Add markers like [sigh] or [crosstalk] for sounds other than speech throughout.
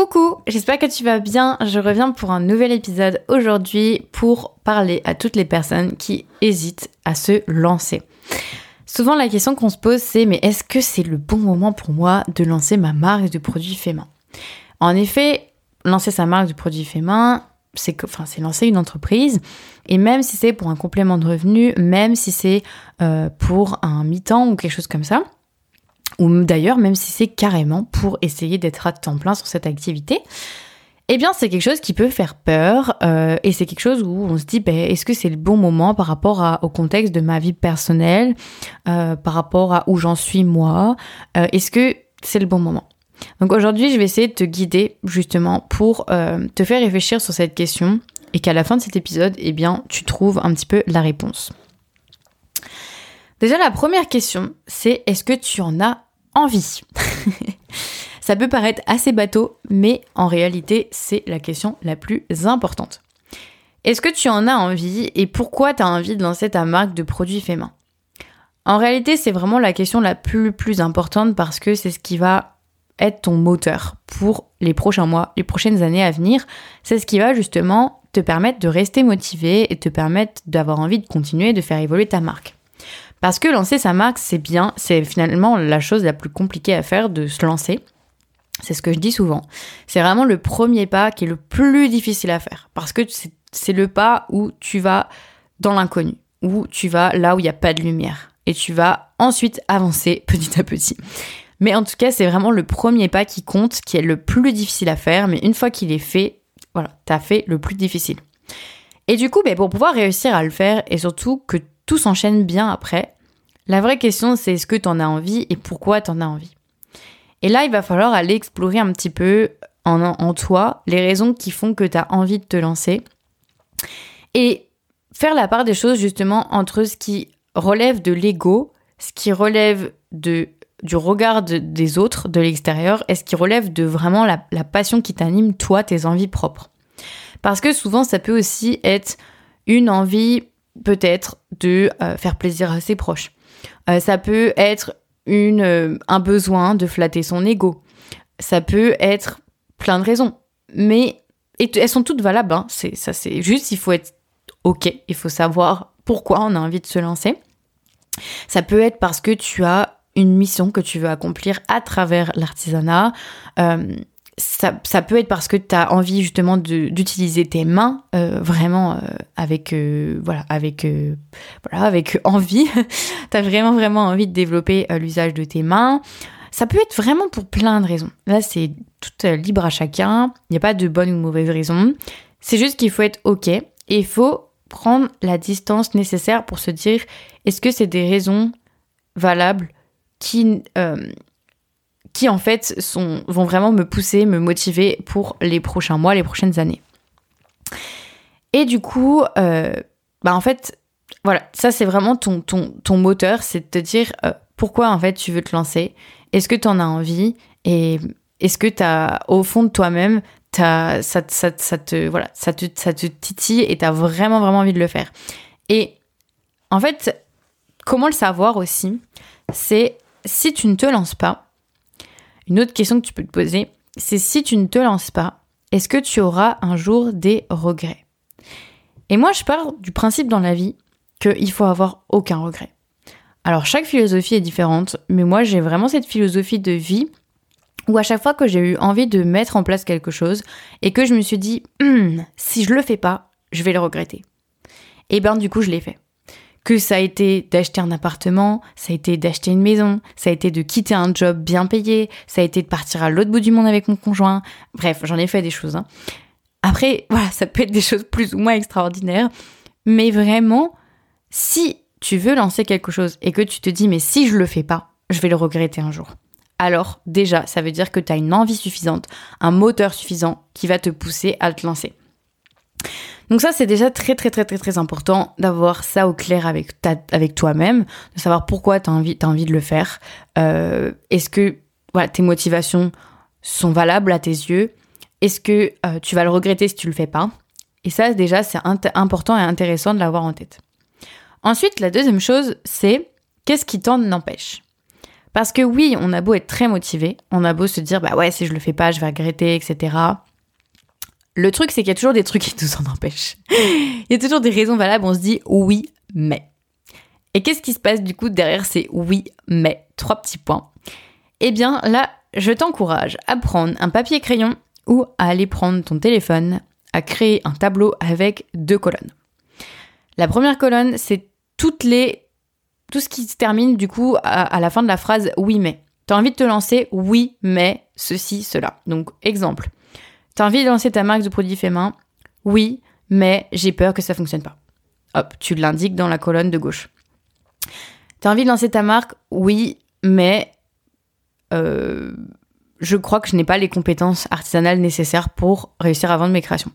Coucou, j'espère que tu vas bien. Je reviens pour un nouvel épisode aujourd'hui pour parler à toutes les personnes qui hésitent à se lancer. Souvent la question qu'on se pose c'est mais est-ce que c'est le bon moment pour moi de lancer ma marque de produits faits main? En effet, lancer sa marque de produits faits main, c'est enfin, lancer une entreprise. Et même si c'est pour un complément de revenu, même si c'est euh, pour un mi-temps ou quelque chose comme ça, ou d'ailleurs même si c'est carrément pour essayer d'être à temps plein sur cette activité, eh bien c'est quelque chose qui peut faire peur euh, et c'est quelque chose où on se dit ben, est-ce que c'est le bon moment par rapport au contexte de ma vie personnelle, euh, par rapport à où j'en suis moi, euh, est-ce que c'est le bon moment? Donc aujourd'hui je vais essayer de te guider justement pour te faire réfléchir sur cette question et qu'à la fin de cet épisode eh bien tu trouves un petit peu la réponse. Déjà, la première question, c'est est-ce que tu en as envie? [laughs] Ça peut paraître assez bateau, mais en réalité, c'est la question la plus importante. Est-ce que tu en as envie et pourquoi tu as envie de lancer ta marque de produits faits main? En réalité, c'est vraiment la question la plus, plus importante parce que c'est ce qui va être ton moteur pour les prochains mois, les prochaines années à venir. C'est ce qui va justement te permettre de rester motivé et te permettre d'avoir envie de continuer de faire évoluer ta marque. Parce que lancer sa marque, c'est bien, c'est finalement la chose la plus compliquée à faire de se lancer. C'est ce que je dis souvent. C'est vraiment le premier pas qui est le plus difficile à faire. Parce que c'est le pas où tu vas dans l'inconnu, où tu vas là où il n'y a pas de lumière. Et tu vas ensuite avancer [laughs] petit à petit. Mais en tout cas, c'est vraiment le premier pas qui compte, qui est le plus difficile à faire. Mais une fois qu'il est fait, voilà, tu as fait le plus difficile. Et du coup, ben, pour pouvoir réussir à le faire, et surtout que tout s'enchaîne bien après. La vraie question, c'est est-ce que tu en as envie et pourquoi tu en as envie? Et là, il va falloir aller explorer un petit peu en, en toi les raisons qui font que tu as envie de te lancer et faire la part des choses justement entre ce qui relève de l'ego, ce qui relève de, du regard des autres, de l'extérieur, et ce qui relève de vraiment la passion qui t'anime, toi, tes envies propres. Parce que souvent, ça peut aussi être une envie peut-être de euh, faire plaisir à ses proches. Euh, ça peut être une, euh, un besoin de flatter son ego. Ça peut être plein de raisons. Mais elles sont toutes valables. Hein. C'est, ça, c'est juste, il faut être OK. Il faut savoir pourquoi on a envie de se lancer. Ça peut être parce que tu as une mission que tu veux accomplir à travers l'artisanat ça, peut être parce que tu as envie justement d'utiliser tes mains euh, vraiment euh, avec euh, voilà avec voilà avec [laughs] envie. tu as vraiment vraiment envie de développer l'usage de tes mains. Ça peut être vraiment pour plein de raisons. Là, c'est tout libre à chacun. Il n'y a pas de bonne ou mauvaise raison. C'est juste qu'il faut être OK et il faut prendre la distance nécessaire pour se dire est-ce que c'est des raisons valables qui qui en fait sont, vont vraiment me pousser, me motiver pour les prochains mois, les prochaines années. Et du coup, euh, bah en fait, voilà, ça c'est vraiment ton, ton, ton moteur, c'est de te dire euh, pourquoi en fait tu veux te lancer, est-ce que tu en as envie? Et est-ce que tu as au fond de toi-même, ça, ça, ça, te, voilà, ça, te, ça te titille et tu as vraiment vraiment envie de le faire? Et en fait, comment le savoir aussi, c'est si tu ne te lances pas, une autre question que tu peux te poser, c'est si tu ne te lances pas, est-ce que tu auras un jour des regrets? Et moi, je pars du principe dans la vie qu'il faut avoir aucun regret. Alors, chaque philosophie est différente, mais moi, j'ai vraiment cette philosophie de vie où à chaque fois que j'ai eu envie de mettre en place quelque chose et que je me suis dit, hum, si je le fais pas, je vais le regretter. Et bien, du coup, je l'ai fait que ça a été d'acheter un appartement, ça a été d'acheter une maison, ça a été de quitter un job bien payé, ça a été de partir à l'autre bout du monde avec mon conjoint. Bref, j'en ai fait des choses. Hein. Après, [laughs] voilà, ça peut être des choses plus ou moins extraordinaires. Mais vraiment, si tu veux lancer quelque chose et que tu te dis, mais si je le fais pas, je vais le regretter un jour. Alors, déjà, ça veut dire que tu as une envie suffisante, un moteur suffisant qui va te pousser à te lancer. Donc ça, c'est déjà très très très très très important d'avoir ça au clair avec, toi-même, de savoir pourquoi tu as envie, de le faire. Euh, est-ce que tes motivations sont valables à tes yeux? Est-ce que euh, tu vas le regretter si tu le fais pas? Et ça, déjà, c'est important et intéressant de l'avoir en tête. Ensuite, la deuxième chose, c'est qu'est-ce qui t'en empêche? Parce que oui, on a beau être très motivé, on a beau se dire, bah ouais, si je le fais pas, je vais regretter, etc. Le truc, c'est qu'il y a toujours des trucs qui nous en empêchent. [laughs] Il y a toujours des raisons valables, on se dit oui, mais. Et qu'est-ce qui se passe du coup derrière ces oui, mais? Trois petits points. Eh bien là, je t'encourage à prendre un papier crayon ou à aller prendre ton téléphone, à créer un tableau avec deux colonnes. La première colonne, c'est toutes les tout ce qui se termine du coup à, la fin de la phrase oui mais. Tu as envie de te lancer oui mais ceci cela. Donc exemple. Tu as envie de lancer ta marque de produits faits main? Oui, mais j'ai peur que ça fonctionne pas. Hop, tu l'indiques dans la colonne de gauche. Tu as envie de lancer ta marque? Oui, mais euh, je crois que je n'ai pas les compétences artisanales nécessaires pour réussir à vendre mes créations.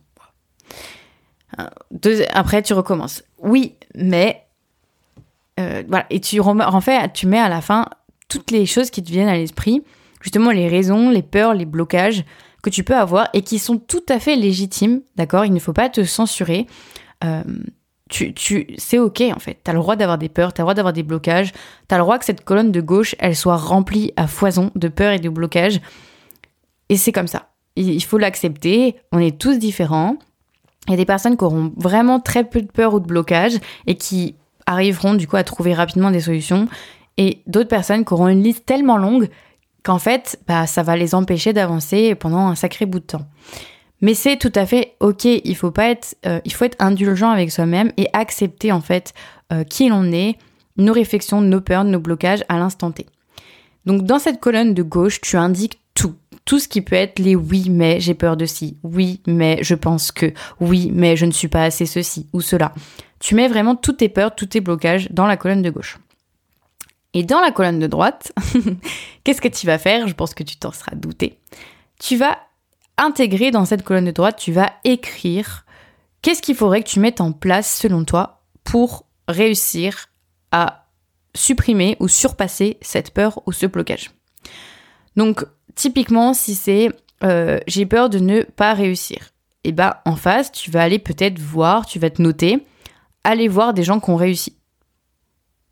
après, tu recommences. Oui, mais euh, voilà. Et tu en tu mets à la fin toutes les choses qui te viennent à l'esprit, justement les raisons, les peurs, les blocages que tu peux avoir et qui sont tout à fait légitimes, d'accord? Il ne faut pas te censurer. Euh, tu, tu, c'est ok en fait. Tu as le droit d'avoir des peurs, tu as le droit d'avoir des blocages, tu as le droit que cette colonne de gauche, elle soit remplie à foison de peurs et de blocages. Et c'est comme ça. Il faut l'accepter, on est tous différents. Il y a des personnes qui auront vraiment très peu de peur ou de blocage et qui arriveront du coup à trouver rapidement des solutions. Et d'autres personnes qui auront une liste tellement longue qu'en fait, bah, ça va les empêcher d'avancer pendant un sacré bout de temps. Mais c'est tout à fait ok. Il faut pas être, euh, il faut être indulgent avec soi-même et accepter en fait euh, qui l'on est, nos réflexions, nos peurs, nos blocages à l'instant T. Donc dans cette colonne de gauche, tu indiques tout, tout ce qui peut être les oui mais j'ai peur de ci, oui mais je pense que, oui mais je ne suis pas assez ceci ou cela. Tu mets vraiment toutes tes peurs, tous tes blocages dans la colonne de gauche. Et dans la colonne de droite, [laughs] qu'est-ce que tu vas faire? Je pense que tu t'en seras douté. Tu vas intégrer dans cette colonne de droite, tu vas écrire qu'est-ce qu'il faudrait que tu mettes en place selon toi pour réussir à supprimer ou surpasser cette peur ou ce blocage. Donc typiquement si c'est euh, j'ai peur de ne pas réussir, et eh ben en face tu vas aller peut-être voir, tu vas te noter, aller voir des gens qui ont réussi.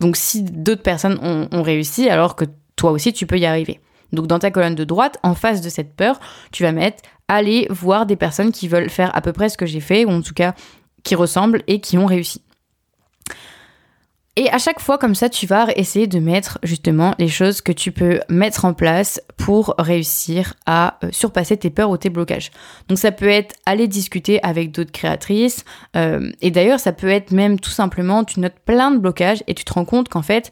Donc si d'autres personnes ont, réussi, alors que toi aussi tu peux y arriver. Donc dans ta colonne de droite, en face de cette peur, tu vas mettre aller voir des personnes qui veulent faire à peu près ce que j'ai fait, ou en tout cas qui ressemblent et qui ont réussi. Et à chaque fois comme ça, tu vas essayer de mettre justement les choses que tu peux mettre en place pour réussir à euh, surpasser tes peurs ou tes blocages. Donc ça peut être aller discuter avec d'autres créatrices. Euh, et d'ailleurs, ça peut être même tout simplement, tu notes plein de blocages et tu te rends compte qu'en fait,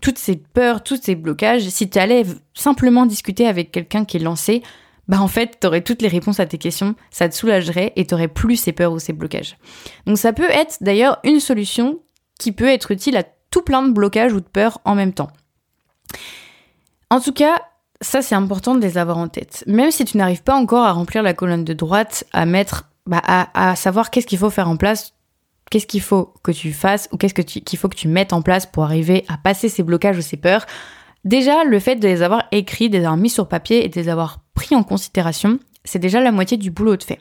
toutes ces peurs, tous ces blocages, si tu allais simplement discuter avec quelqu'un qui est lancé, bah en fait, tu aurais toutes les réponses à tes questions, ça te soulagerait et tu aurais plus ces peurs ou ces blocages. Donc ça peut être d'ailleurs une solution qui peut être utile à tout plein de blocages ou de peurs en même temps. En tout cas, ça c'est important de les avoir en tête. Même si tu n'arrives pas encore à remplir la colonne de droite, à mettre, bah, à savoir qu'est-ce qu'il faut faire en place qu'est-ce qu'il faut que tu fasses ou qu'est-ce qu'il faut que tu mettes en place pour arriver à passer ces blocages ou ces peurs. Déjà, le fait de les avoir écrits, de les avoir mis sur papier et de les avoir pris en considération, c'est déjà la moitié du boulot de fait.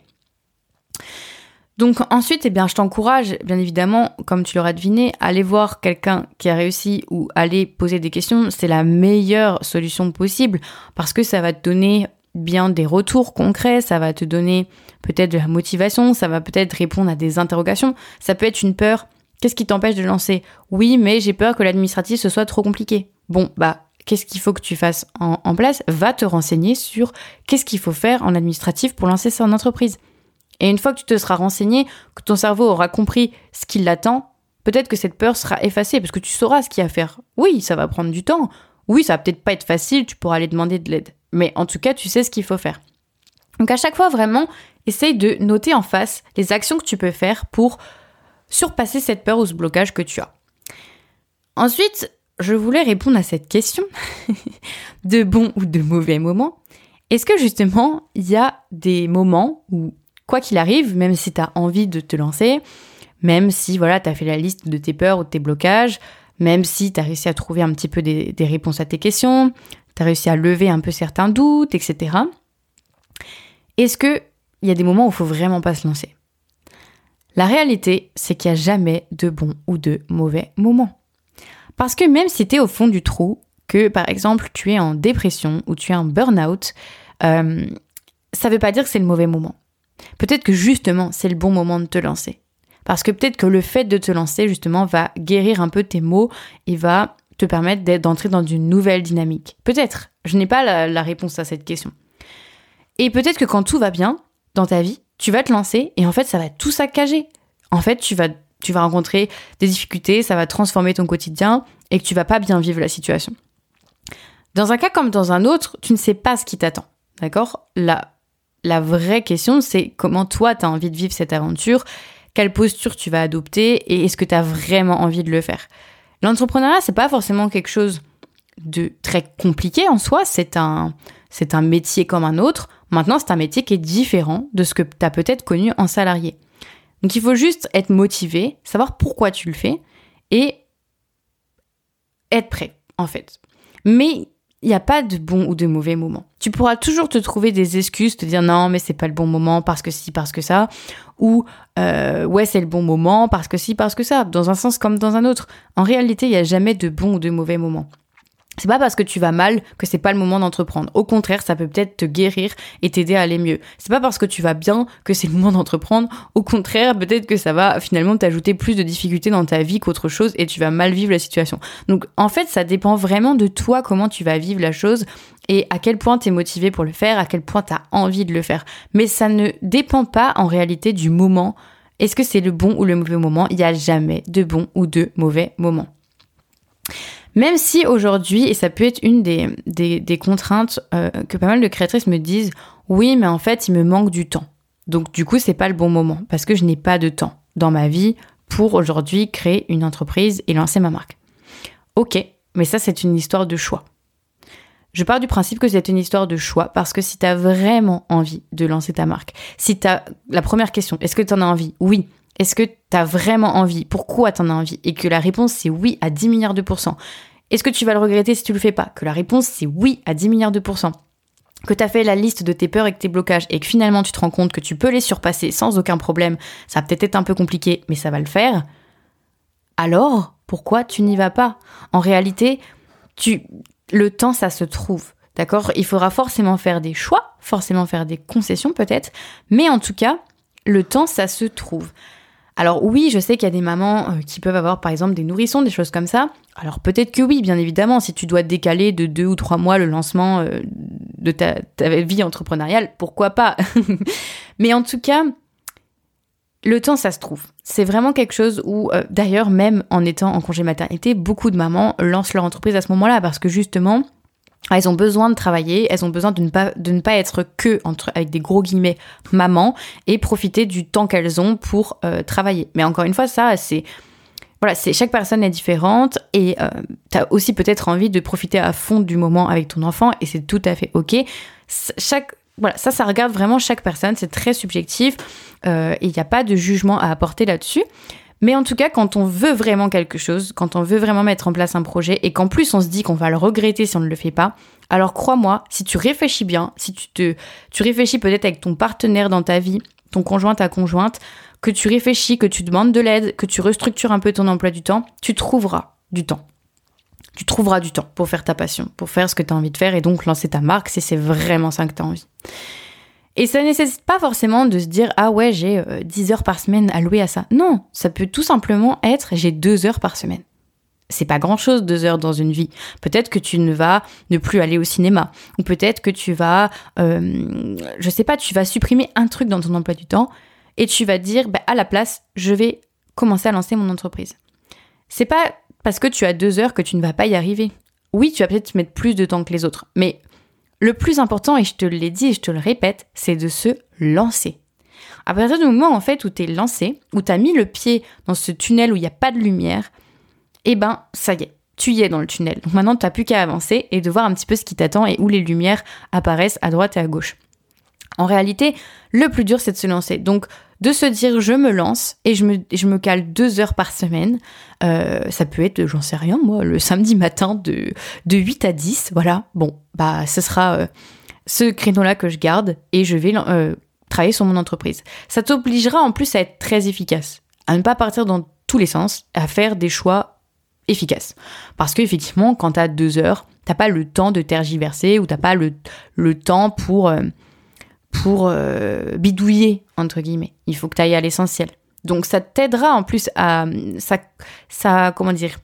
Donc ensuite, eh bien, je t'encourage, bien évidemment, comme tu l'auras deviné, aller voir quelqu'un qui a réussi ou aller poser des questions. C'est la meilleure solution possible parce que ça va te donner bien des retours concrets, ça va te donner peut-être de la motivation, ça va peut-être répondre à des interrogations, ça peut être une peur. Qu'est-ce qui t'empêche de lancer? Oui, mais j'ai peur que l'administratif ce soit trop compliqué. Bon, bah, qu'est-ce qu'il faut que tu fasses en, place? Va te renseigner sur qu'est-ce qu'il faut faire en administratif pour lancer son entreprise. Et une fois que tu te seras renseigné, que ton cerveau aura compris ce qui l'attend, peut-être que cette peur sera effacée parce que tu sauras ce qu'il y a à faire. Oui, ça va prendre du temps. Oui, ça va peut-être pas être facile, tu pourras aller demander de l'aide. Mais en tout cas, tu sais ce qu'il faut faire. Donc à chaque fois, vraiment, essaye de noter en face les actions que tu peux faire pour surpasser cette peur ou ce blocage que tu as. Ensuite, je voulais répondre à cette question [laughs] de bons ou de mauvais moments. Est-ce que justement, il y a des moments où, quoi qu'il arrive, même si tu as envie de te lancer, même si voilà, tu as fait la liste de tes peurs ou de tes blocages, même si tu as réussi à trouver un petit peu des, des réponses à tes questions, tu as réussi à lever un peu certains doutes, etc. Est-ce qu'il y a des moments où il faut vraiment pas se lancer? La réalité, c'est qu'il n'y a jamais de bons ou de mauvais moments. Parce que même si tu es au fond du trou, que, par exemple, tu es en dépression ou tu es en burn-out, euh, ça veut pas dire que c'est le mauvais moment. Peut-être que justement, c'est le bon moment de te lancer. Parce que peut-être que le fait de te lancer, justement, va guérir un peu tes maux et va te permettre d'entrer dans une nouvelle dynamique. Peut-être. Je n'ai pas la, réponse à cette question. Et peut-être que quand tout va bien dans ta vie, tu vas te lancer et en fait, ça va tout saccager. En fait, tu vas, tu vas rencontrer des difficultés, ça va transformer ton quotidien et que tu vas pas bien vivre la situation. Dans un cas comme dans un autre, tu ne sais pas ce qui t'attend. D'accord? La, la vraie question, c'est comment toi, tu as envie de vivre cette aventure, quelle posture tu vas adopter et est-ce que tu as vraiment envie de le faire? L'entrepreneuriat, c'est pas forcément quelque chose de très compliqué en soi, c'est un, c'est un métier comme un autre. Maintenant, c'est un métier qui est différent de ce que tu as peut-être connu en salarié. Donc il faut juste être motivé, savoir pourquoi tu le fais et être prêt, en fait. Mais il n'y a pas de bon ou de mauvais moment. Tu pourras toujours te trouver des excuses, te dire non, mais c'est pas le bon moment parce que si, parce que ça, ou euh, ouais, c'est le bon moment parce que si, parce que ça, dans un sens comme dans un autre. En réalité, il n'y a jamais de bon ou de mauvais moment. C'est pas parce que tu vas mal que c'est pas le moment d'entreprendre. Au contraire, ça peut peut-être te guérir et t'aider à aller mieux. C'est pas parce que tu vas bien que c'est le moment d'entreprendre. Au contraire, peut-être que ça va finalement t'ajouter plus de difficultés dans ta vie qu'autre chose et tu vas mal vivre la situation. Donc en fait, ça dépend vraiment de toi comment tu vas vivre la chose et à quel point tu es motivé pour le faire, à quel point tu as envie de le faire. Mais ça ne dépend pas en réalité du moment. Est-ce que c'est le bon ou le mauvais moment? Il n'y a jamais de bon ou de mauvais moment. Même si aujourd'hui, et ça peut être une des, des, contraintes euh, que pas mal de créatrices me disent, oui, mais en fait, il me manque du temps. Donc du coup, c'est pas le bon moment parce que je n'ai pas de temps dans ma vie pour aujourd'hui créer une entreprise et lancer ma marque. Ok, mais ça, c'est une histoire de choix. Je pars du principe que c'est une histoire de choix parce que si tu as vraiment envie de lancer ta marque, si tu la première question, est-ce que tu en as envie? Oui. Est-ce que tu as vraiment envie? Pourquoi tu en as envie? Et que la réponse c'est oui à 10 milliards de pourcents. Est-ce que tu vas le regretter si tu le fais pas? Que la réponse c'est oui à 10 milliards de pourcents. Que tu as fait la liste de tes peurs et de tes blocages et que finalement tu te rends compte que tu peux les surpasser sans aucun problème, ça va peut-être être un peu compliqué, mais ça va le faire. Alors, pourquoi tu n'y vas pas? En réalité, le temps ça se trouve. D'accord? Il faudra forcément faire des choix, forcément faire des concessions peut-être, mais en tout cas, le temps ça se trouve. Alors oui, je sais qu'il y a des mamans euh, qui peuvent avoir par exemple des nourrissons, des choses comme ça. Alors peut-être que oui, bien évidemment, si tu dois décaler de deux ou trois mois le lancement euh, de ta, vie entrepreneuriale, pourquoi pas? [laughs] Mais en tout cas, le temps, ça se trouve. C'est vraiment quelque chose où, euh, d'ailleurs, même en étant en congé maternité, beaucoup de mamans lancent leur entreprise à ce moment-là parce que justement, elles ont besoin de travailler, elles ont besoin de ne pas, de ne pas être que, entre, avec des gros guillemets, maman, et profiter du temps qu'elles ont pour euh, travailler. Mais encore une fois, ça, c'est... Voilà, c'est chaque personne est différente et euh, tu as aussi peut-être envie de profiter à fond du moment avec ton enfant et c'est tout à fait ok. Chaque voilà, ça, ça regarde vraiment chaque personne, c'est très subjectif euh, et il n'y a pas de jugement à apporter là-dessus. Mais en tout cas, quand on veut vraiment quelque chose, quand on veut vraiment mettre en place un projet et qu'en plus on se dit qu'on va le regretter si on ne le fait pas, alors crois-moi, si tu réfléchis bien, si tu te, tu réfléchis peut-être avec ton partenaire dans ta vie, ton conjoint, ta conjointe, que tu réfléchis, que tu demandes de l'aide, que tu restructures un peu ton emploi du temps, tu trouveras du temps. Tu trouveras du temps pour faire ta passion, pour faire ce que tu as envie de faire et donc lancer ta marque si c'est vraiment ça que tu as envie. Et ça nécessite pas forcément de se dire ah ouais j'ai 10 euh, heures par semaine allouées à ça. Non, ça peut tout simplement être j'ai 2 heures par semaine. C'est pas grand chose deux heures dans une vie. Peut-être que tu ne vas ne plus aller au cinéma, ou peut-être que tu vas, euh, je sais pas, tu vas supprimer un truc dans ton emploi du temps et tu vas dire bah, à la place je vais commencer à lancer mon entreprise. C'est pas parce que tu as deux heures que tu ne vas pas y arriver. Oui, tu vas peut-être mettre plus de temps que les autres, mais le plus important, et je te l'ai dit et je te le répète, c'est de se lancer. À partir du moment en fait où tu es lancé, où tu as mis le pied dans ce tunnel où il n'y a pas de lumière, eh ben ça y est, tu y es dans le tunnel. Donc maintenant, tu n'as plus qu'à avancer et de voir un petit peu ce qui t'attend et où les lumières apparaissent à droite et à gauche. En réalité, le plus dur, c'est de se lancer. Donc, de se dire, je me lance et je me, je me cale deux heures par semaine. Euh, ça peut être, j'en sais rien, moi, le samedi matin de, de 8 à 10. Voilà. Bon, bah, ce sera euh, ce créneau-là que je garde et je vais euh, travailler sur mon entreprise. Ça t'obligera en plus à être très efficace, à ne pas partir dans tous les sens, à faire des choix efficaces. Parce qu'effectivement, quand tu as deux heures, t'as pas le temps de tergiverser ou t'as pas le, le temps pour, pour euh, bidouiller, entre guillemets. Il faut que tu ailles à l'essentiel. Donc ça t'aidera en plus à... Ça, ça, comment dire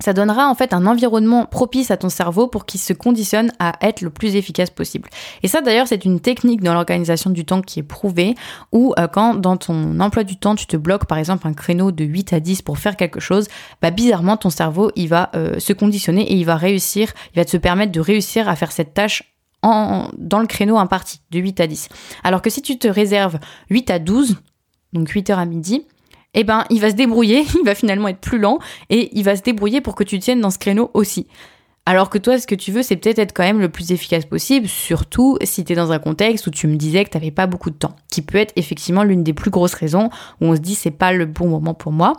ça donnera en fait un environnement propice à ton cerveau pour qu'il se conditionne à être le plus efficace possible. Et ça d'ailleurs c'est une technique dans l'organisation du temps qui est prouvée, où euh, quand dans ton emploi du temps tu te bloques par exemple un créneau de 8 à 10 pour faire quelque chose, bah bizarrement ton cerveau il va euh, se conditionner et il va réussir, il va te permettre de réussir à faire cette tâche dans le créneau imparti de 8 à 10. Alors que si tu te réserves 8 à 12, donc 8 heures à midi, eh ben, il va se débrouiller, [laughs] il va finalement être plus lent et il va se débrouiller pour que tu tiennes dans ce créneau aussi. Alors que toi, ce que tu veux, c'est peut-être être quand même le plus efficace possible, surtout si tu es dans un contexte où tu me disais que tu n'avais pas beaucoup de temps, qui peut être effectivement l'une des plus grosses raisons où on se dit c'est pas le bon moment pour moi.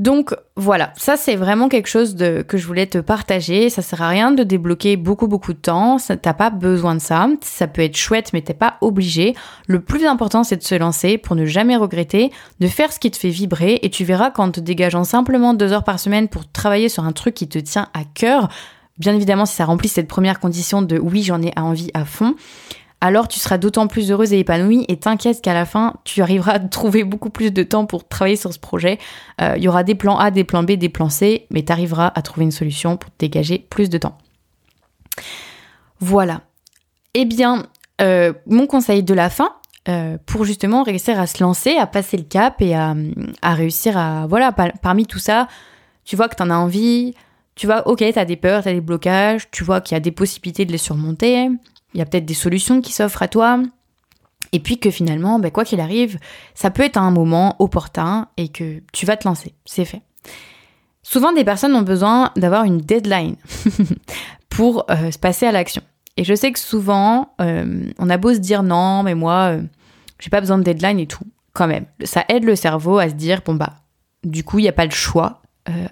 Donc voilà, ça c'est vraiment quelque chose de, que je voulais te partager. Ça sert à rien de débloquer beaucoup beaucoup de temps. T'as pas besoin de ça. Ça peut être chouette, mais t'es pas obligé. Le plus important c'est de se lancer pour ne jamais regretter, de faire ce qui te fait vibrer. Et tu verras qu'en te dégageant simplement deux heures par semaine pour travailler sur un truc qui te tient à cœur, bien évidemment si ça remplit cette première condition de oui j'en ai envie à fond, alors tu seras d'autant plus heureuse et épanouie et t'inquiète qu'à la fin, tu arriveras à trouver beaucoup plus de temps pour travailler sur ce projet. Euh, il y aura des plans A, des plans B, des plans C, mais tu arriveras à trouver une solution pour te dégager plus de temps. Voilà. Eh bien, euh, mon conseil de la fin, euh, pour justement réussir à se lancer, à passer le cap et à, réussir à... Voilà, parmi tout ça, tu vois que tu en as envie, tu vois, ok, tu as des peurs, tu as des blocages, tu vois qu'il y a des possibilités de les surmonter, il y a peut-être des solutions qui s'offrent à toi. Et puis que finalement, ben, quoi qu'il arrive, ça peut être un moment opportun et que tu vas te lancer. C'est fait. Souvent, des personnes ont besoin d'avoir une deadline [laughs] pour euh, se passer à l'action. Et je sais que souvent, euh, on a beau se dire non, mais moi, euh, j'ai pas besoin de deadline et tout. Quand même, ça aide le cerveau à se dire bon bah, du coup, il n'y a pas le choix.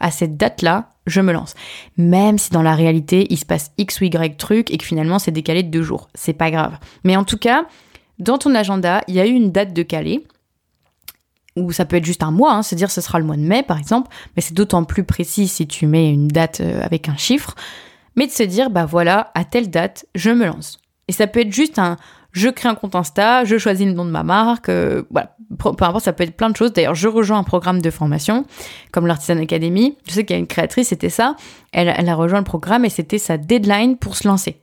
à cette date-là, je me lance. Même si dans la réalité, il se passe X ou Y truc et que finalement c'est décalé de deux jours. C'est pas grave. Mais en tout cas, dans ton agenda, il y a eu une date de calé. Ou ça peut être juste un mois, hein, se dire ce sera le mois de mai par exemple, mais c'est d'autant plus précis si tu mets une date euh, avec un chiffre. Mais de se dire, bah voilà, à telle date, je me lance. Et ça peut être juste un, je crée un compte Insta, je choisis le nom de ma marque, euh, voilà, peu importe, ça peut être plein de choses. D'ailleurs, je rejoins un programme de formation comme l'Artisan Academy. Je sais qu'il y a une créatrice, c'était ça. Elle, elle a rejoint le programme et c'était sa deadline pour se lancer.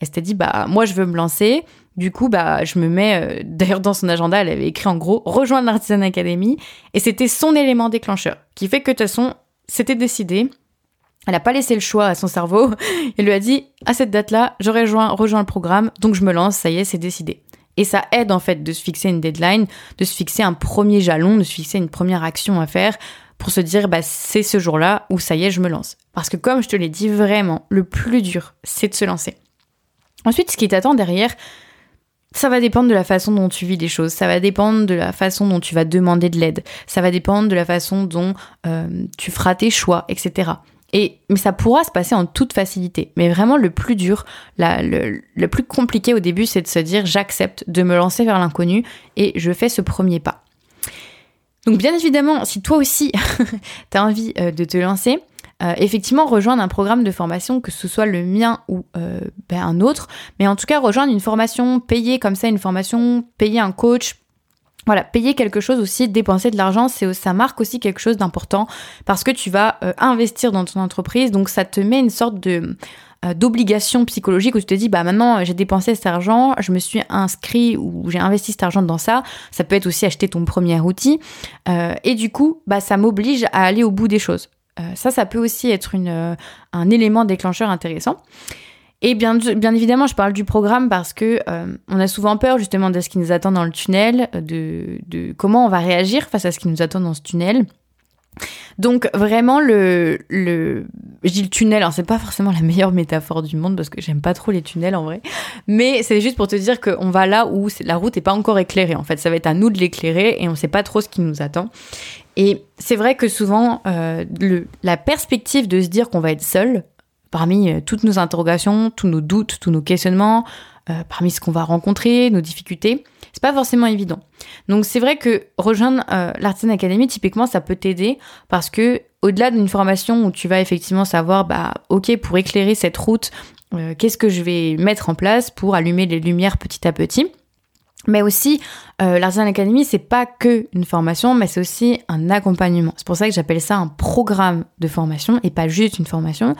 Elle s'était dit, bah, moi, je veux me lancer. Du coup, bah, je me mets, euh, d'ailleurs, dans son agenda, elle avait écrit en gros, rejoindre l'Artisan Academy. Et c'était son élément déclencheur, qui fait que de toute façon, c'était décidé. Elle n'a pas laissé le choix à son cerveau. [laughs] Elle lui a dit, à cette date-là, je rejoins, rejoins le programme, donc je me lance, ça y est, c'est décidé. Et ça aide en fait de se fixer une deadline, de se fixer un premier jalon, de se fixer une première action à faire pour se dire bah c'est ce jour-là où ça y est, je me lance. Parce que comme je te l'ai dit vraiment, le plus dur, c'est de se lancer. Ensuite, ce qui t'attend derrière, ça va dépendre de la façon dont tu vis les choses, ça va dépendre de la façon dont tu vas demander de l'aide, ça va dépendre de la façon dont euh, tu feras tes choix, etc. Et, mais ça pourra se passer en toute facilité. Mais vraiment, le plus dur, le, plus compliqué au début, c'est de se dire j'accepte de me lancer vers l'inconnu et je fais ce premier pas. Donc, bien évidemment, si toi aussi, [laughs] tu as envie euh, de te lancer, euh, effectivement, rejoindre un programme de formation, que ce soit le mien ou euh, ben, un autre, mais en tout cas, rejoindre une formation, payer comme ça une formation, payer un coach, voilà, payer quelque chose aussi, dépenser de l'argent, c'est ça marque aussi quelque chose d'important parce que tu vas euh, investir dans ton entreprise, donc ça te met une sorte de euh, d'obligation psychologique où tu te dis bah maintenant j'ai dépensé cet argent, je me suis inscrit ou j'ai investi cet argent dans ça. Ça peut être aussi acheter ton premier outil euh, et du coup bah ça m'oblige à aller au bout des choses. ça, ça peut aussi être une, un élément déclencheur intéressant. Et bien, bien évidemment, je parle du programme parce que euh, on a souvent peur justement de ce qui nous attend dans le tunnel, de, comment on va réagir face à ce qui nous attend dans ce tunnel. Donc vraiment le, le je dis le tunnel, alors c'est pas forcément la meilleure métaphore du monde parce que j'aime pas trop les tunnels en vrai, mais c'est juste pour te dire qu'on va là où la route est pas encore éclairée en fait, ça va être à nous de l'éclairer et on sait pas trop ce qui nous attend. Et c'est vrai que souvent euh, la perspective de se dire qu'on va être seul, parmi euh, toutes nos interrogations, tous nos doutes, tous nos questionnements, euh, parmi ce qu'on va rencontrer, nos difficultés, c'est pas forcément évident. Donc c'est vrai que rejoindre euh, Academy, typiquement, ça peut t'aider parce que au-delà d'une formation où tu vas effectivement savoir, bah, ok, pour éclairer cette route, euh, qu'est-ce que je vais mettre en place pour allumer les lumières petit à petit. Mais aussi, euh, l'Artisan Academy, c'est pas que une formation, mais c'est aussi un accompagnement. C'est pour ça que j'appelle ça un programme de formation et pas juste une formation.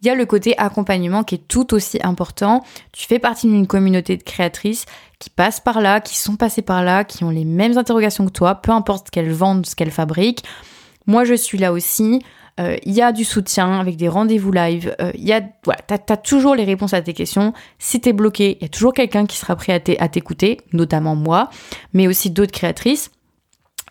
Il y a le côté accompagnement qui est tout aussi important. Tu fais partie d'une communauté de créatrices qui passent par là, qui sont passées par là, qui ont les mêmes interrogations que toi, peu importe ce qu'elles vendent, ce qu'elles fabriquent. Moi, je suis là aussi. Euh, il y a du soutien avec des rendez-vous live. Euh, il y a, voilà, t'as as toujours les réponses à tes questions. Si t'es bloqué, il y a toujours quelqu'un qui sera prêt à t'écouter, notamment moi, mais aussi d'autres créatrices.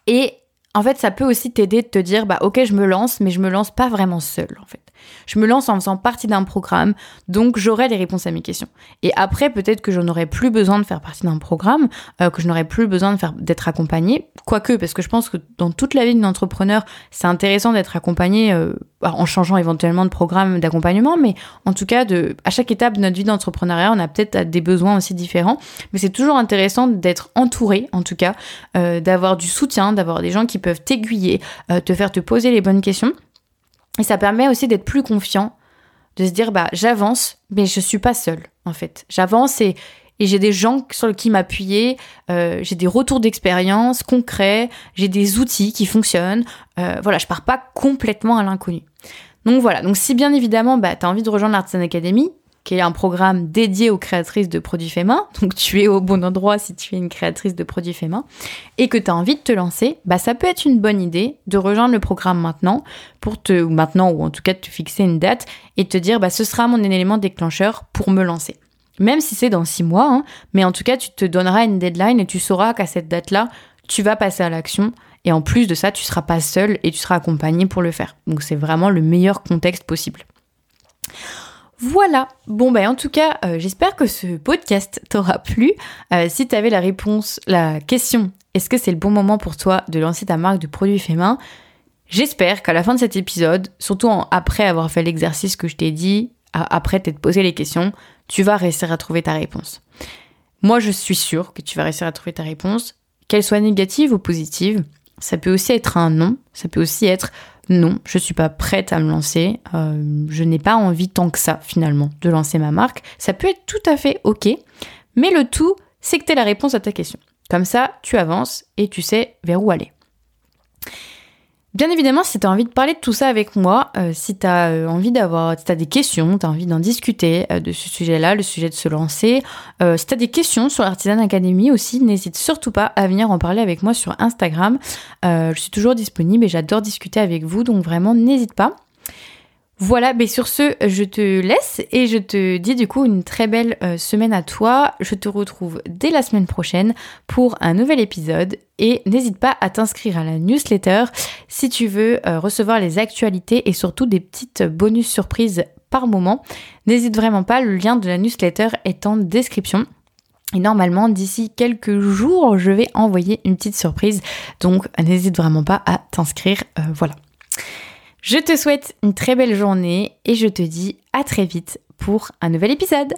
Et en fait, ça peut aussi t'aider de te dire, bah ok, je me lance, mais je me lance pas vraiment seule, en fait. Je me lance en faisant partie d'un programme, donc j'aurai les réponses à mes questions. Et après, peut-être que je n'aurai plus besoin de faire partie d'un programme, euh, que je n'aurai plus besoin d'être accompagnée. Quoique, parce que je pense que dans toute la vie d'un entrepreneur, c'est intéressant d'être accompagné euh, en changeant éventuellement de programme d'accompagnement, mais en tout cas, de, à chaque étape de notre vie d'entrepreneuriat, on a peut-être des besoins aussi différents. Mais c'est toujours intéressant d'être entouré, en tout cas, euh, d'avoir du soutien, d'avoir des gens qui peuvent t'aiguiller, te faire te poser les bonnes questions. Et ça permet aussi d'être plus confiant, de se dire bah j'avance, mais je suis pas seule en fait. J'avance et, et j'ai des gens sur qui m'appuyer, euh, j'ai des retours d'expérience concrets, j'ai des outils qui fonctionnent. Euh, voilà, je pars pas complètement à l'inconnu. Donc voilà, donc si bien évidemment bah, tu as envie de rejoindre l'Artisan Academy, qui est un programme dédié aux créatrices de produits faits. Donc tu es au bon endroit si tu es une créatrice de produits faits et que tu as envie de te lancer, bah ça peut être une bonne idée de rejoindre le programme maintenant pour te ou maintenant ou en tout cas de te fixer une date et te dire bah ce sera mon élément déclencheur pour me lancer. Même si c'est dans six mois, hein, mais en tout cas tu te donneras une deadline et tu sauras qu'à cette date-là, tu vas passer à l'action et en plus de ça, tu seras pas seul et tu seras accompagné pour le faire. Donc c'est vraiment le meilleur contexte possible. Voilà. Bon, ben en tout cas, euh, j'espère que ce podcast t'aura plu. Euh, si tu avais la réponse, la question, est-ce que c'est le bon moment pour toi de lancer ta marque de produits faits main? J'espère qu'à la fin de cet épisode, surtout après avoir fait l'exercice que je t'ai dit, après t'être posé les questions, tu vas réussir à trouver ta réponse. Moi, je suis sûre que tu vas réussir à trouver ta réponse, qu'elle soit négative ou positive. Ça peut aussi être un non, ça peut aussi être non, je suis pas prête à me lancer. Euh, je n'ai pas envie tant que ça, finalement, de lancer ma marque. Ça peut être tout à fait OK, mais le tout, c'est que tu aies la réponse à ta question. Comme ça, tu avances et tu sais vers où aller. Bien évidemment, si tu as envie de parler de tout ça avec moi, euh, si tu as euh, envie d'avoir, si tu des questions, tu as envie d'en discuter euh, de ce sujet-là, le sujet de se lancer, si tu as des questions sur l'Artisan Academy aussi, n'hésite surtout pas à venir en parler avec moi sur Instagram. je suis toujours disponible et j'adore discuter avec vous, donc vraiment n'hésite pas. Voilà, mais sur ce, je te laisse et je te dis du coup une très belle euh, semaine à toi. Je te retrouve dès la semaine prochaine pour un nouvel épisode et n'hésite pas à t'inscrire à la newsletter si tu veux euh, recevoir les actualités et surtout des petites bonus surprises par moment. N'hésite vraiment pas, le lien de la newsletter est en description. Et normalement, d'ici quelques jours, je vais envoyer une petite surprise. Donc, n'hésite vraiment pas à t'inscrire. Euh, voilà. Je te souhaite une très belle journée et je te dis à très vite pour un nouvel épisode.